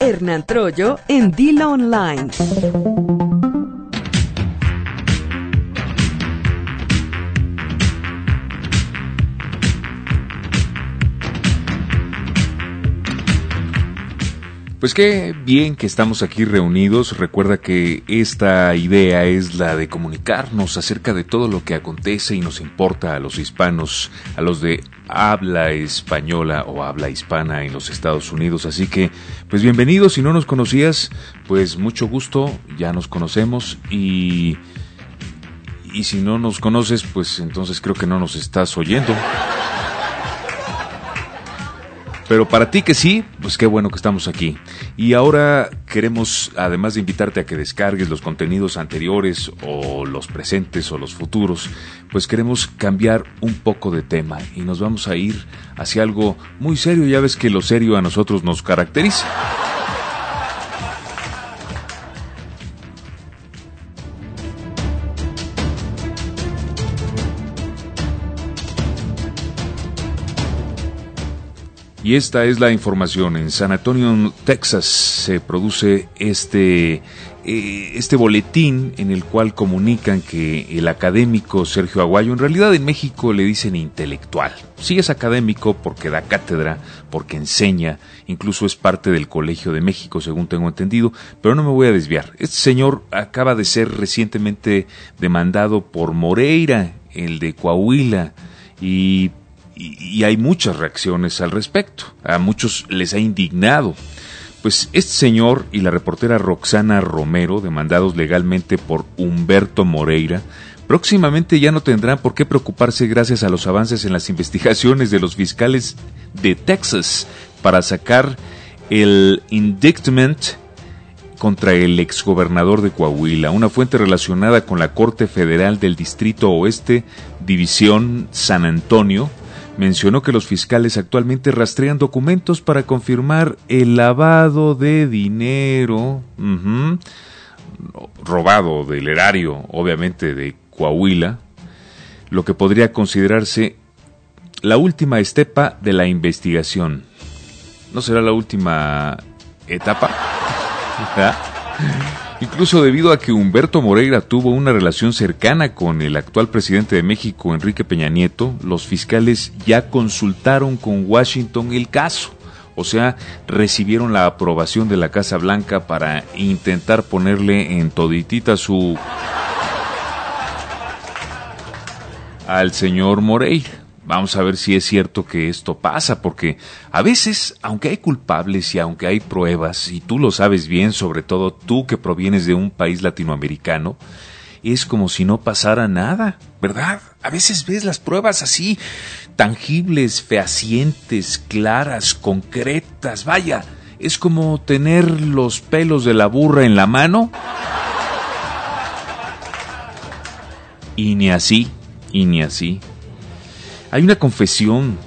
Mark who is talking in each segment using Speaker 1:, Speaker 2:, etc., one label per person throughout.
Speaker 1: Hernán Troyo en Dila Online.
Speaker 2: Pues qué bien que estamos aquí reunidos. Recuerda que esta idea es la de comunicarnos acerca de todo lo que acontece y nos importa a los hispanos, a los de habla española o habla hispana en los Estados Unidos. Así que, pues bienvenidos. Si no nos conocías, pues mucho gusto. Ya nos conocemos y... Y si no nos conoces, pues entonces creo que no nos estás oyendo. Pero para ti que sí, pues qué bueno que estamos aquí. Y ahora queremos, además de invitarte a que descargues los contenidos anteriores o los presentes o los futuros, pues queremos cambiar un poco de tema y nos vamos a ir hacia algo muy serio. Ya ves que lo serio a nosotros nos caracteriza. Y esta es la información. En San Antonio, Texas, se produce este, eh, este boletín en el cual comunican que el académico Sergio Aguayo, en realidad en México le dicen intelectual. Sí es académico porque da cátedra, porque enseña, incluso es parte del Colegio de México, según tengo entendido, pero no me voy a desviar. Este señor acaba de ser recientemente demandado por Moreira, el de Coahuila, y y, hay muchas reacciones al respecto. A muchos les ha indignado. Pues este señor y la reportera Roxana Romero, demandados legalmente por Humberto Moreira, próximamente ya no tendrán por qué preocuparse gracias a los avances en las investigaciones de los fiscales de Texas para sacar el indictment contra el exgobernador de Coahuila, una fuente relacionada con la Corte Federal del Distrito Oeste, División San Antonio, mencionó que los fiscales actualmente rastrean documentos para confirmar el lavado de dinero robado del erario, obviamente de Coahuila, lo que podría considerarse la última estepa de la investigación. ¿No será la última etapa? incluso debido a que Humberto Moreira tuvo una relación cercana con el actual presidente de México, Enrique Peña Nieto, los fiscales ya consultaron con Washington el caso. O sea, recibieron la aprobación de la Casa Blanca para intentar ponerle en toditita su... al señor Moreira. Vamos a ver si es cierto que esto pasa, porque a veces, aunque hay culpables y aunque hay pruebas, y tú lo sabes bien, sobre todo tú que provienes de un país latinoamericano, es como si no pasara nada, ¿verdad? A veces ves las pruebas así, tangibles, fehacientes, claras, concretas, vaya, es como tener los pelos de la burra en la mano. Y ni así, y ni así. Hay una confesión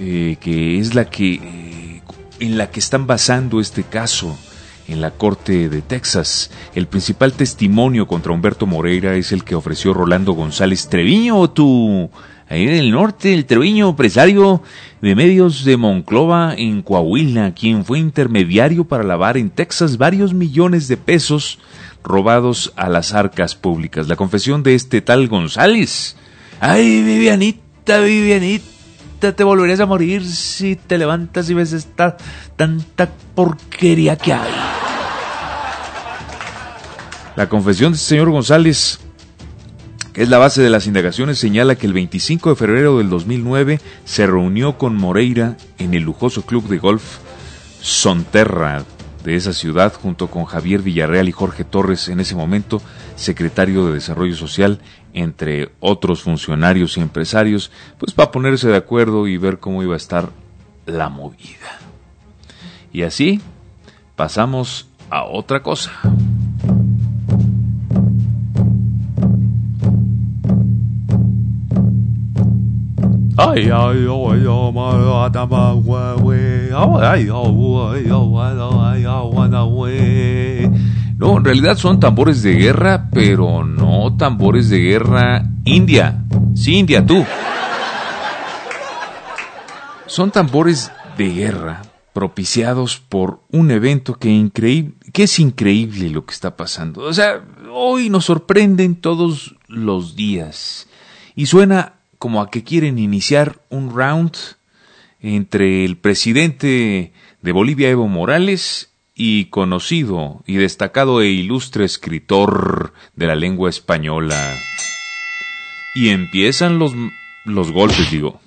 Speaker 2: eh, que es la que eh, en la que están basando este caso en la corte de Texas. El principal testimonio contra Humberto Moreira es el que ofreció Rolando González Treviño, tú, ahí en el norte, el Treviño, empresario de medios de Monclova en Coahuila, quien fue intermediario para lavar en Texas varios millones de pesos robados a las arcas públicas. La confesión de este tal González. Ay, Vivianita Vivianita, te volverías a morir si te levantas y ves esta tanta porquería que hay. La confesión del señor González, que es la base de las indagaciones, señala que el 25 de febrero del 2009 se reunió con Moreira en el lujoso club de golf Sonterra de esa ciudad junto con Javier Villarreal y Jorge Torres en ese momento, secretario de Desarrollo Social, entre otros funcionarios y empresarios, pues para ponerse de acuerdo y ver cómo iba a estar la movida. Y así pasamos a otra cosa. No, en realidad son tambores de guerra, pero no tambores de guerra india. Sí, India, tú. Son tambores de guerra propiciados por un evento que, increíble, que es increíble lo que está pasando. O sea, hoy nos sorprenden todos los días. Y suena como a que quieren iniciar un round entre el presidente de Bolivia, Evo Morales, y conocido y destacado e ilustre escritor de la lengua española. Y empiezan los, los golpes, digo.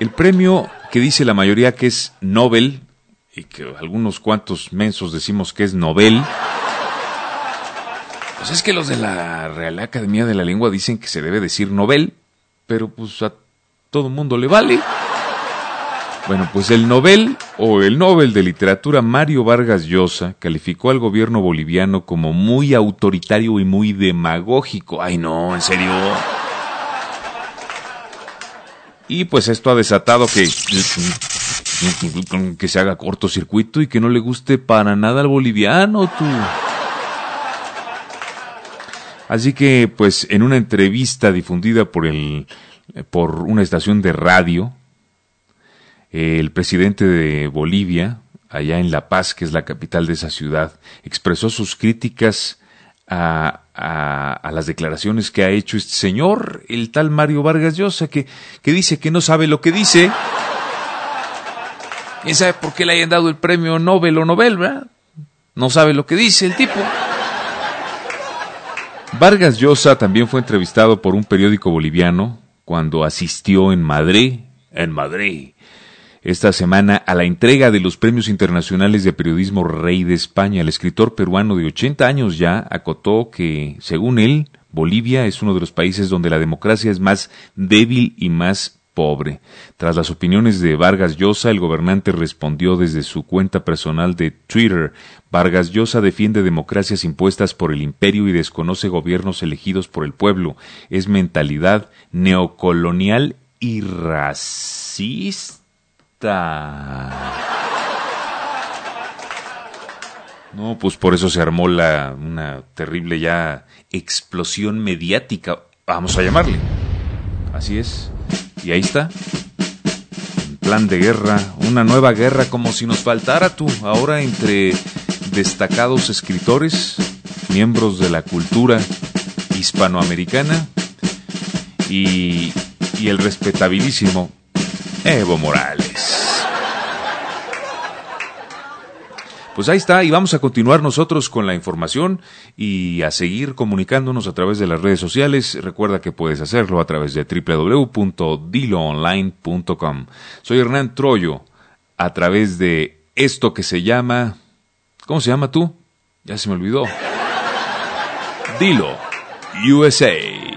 Speaker 2: El premio que dice la mayoría que es Nobel, y que algunos cuantos mensos decimos que es Nobel, pues es que los de la Real Academia de la Lengua dicen que se debe decir Nobel, pero pues a todo mundo le vale. Bueno, pues el Nobel o el Nobel de Literatura Mario Vargas Llosa calificó al gobierno boliviano como muy autoritario y muy demagógico. Ay no, en serio. Y pues esto ha desatado que, que se haga cortocircuito y que no le guste para nada al boliviano, tú. Así que, pues, en una entrevista difundida por el, por una estación de radio, el presidente de Bolivia, allá en La Paz, que es la capital de esa ciudad, expresó sus críticas a, a, las declaraciones que ha hecho este señor, el tal Mario Vargas Llosa, que, que dice que no sabe lo que dice. ¿Quién sabe por qué le hayan dado el premio Nobel o Nobel, verdad? No sabe lo que dice el tipo. Vargas Llosa también fue entrevistado por un periódico boliviano cuando asistió en Madrid, en Madrid, esta semana a la entrega de los Premios Internacionales de Periodismo Rey de España. El escritor peruano de 80 años ya acotó que, según él, Bolivia es uno de los países donde la democracia es más débil y más pobre. Tras las opiniones de Vargas Llosa, el gobernante respondió desde su cuenta personal de Twitter. Vargas Llosa defiende democracias impuestas por el imperio y desconoce gobiernos elegidos por el pueblo. Es mentalidad neocolonial y racista. No, pues por eso se armó la, una terrible ya explosión mediática, vamos a llamarle. Así es. Y ahí está. Un plan de guerra, una nueva guerra como si nos faltara tú, ahora entre destacados escritores, miembros de la cultura hispanoamericana y el respetabilísimo Evo Morales. Pues ahí está, y vamos a continuar nosotros con la información y a seguir comunicándonos a través de las redes sociales. Recuerda que puedes hacerlo a través de www.diloonline.com. Soy Hernán Troyo, a través de esto que se llama... ¿Cómo se llama tú? Ya se me olvidó. Dilo USA.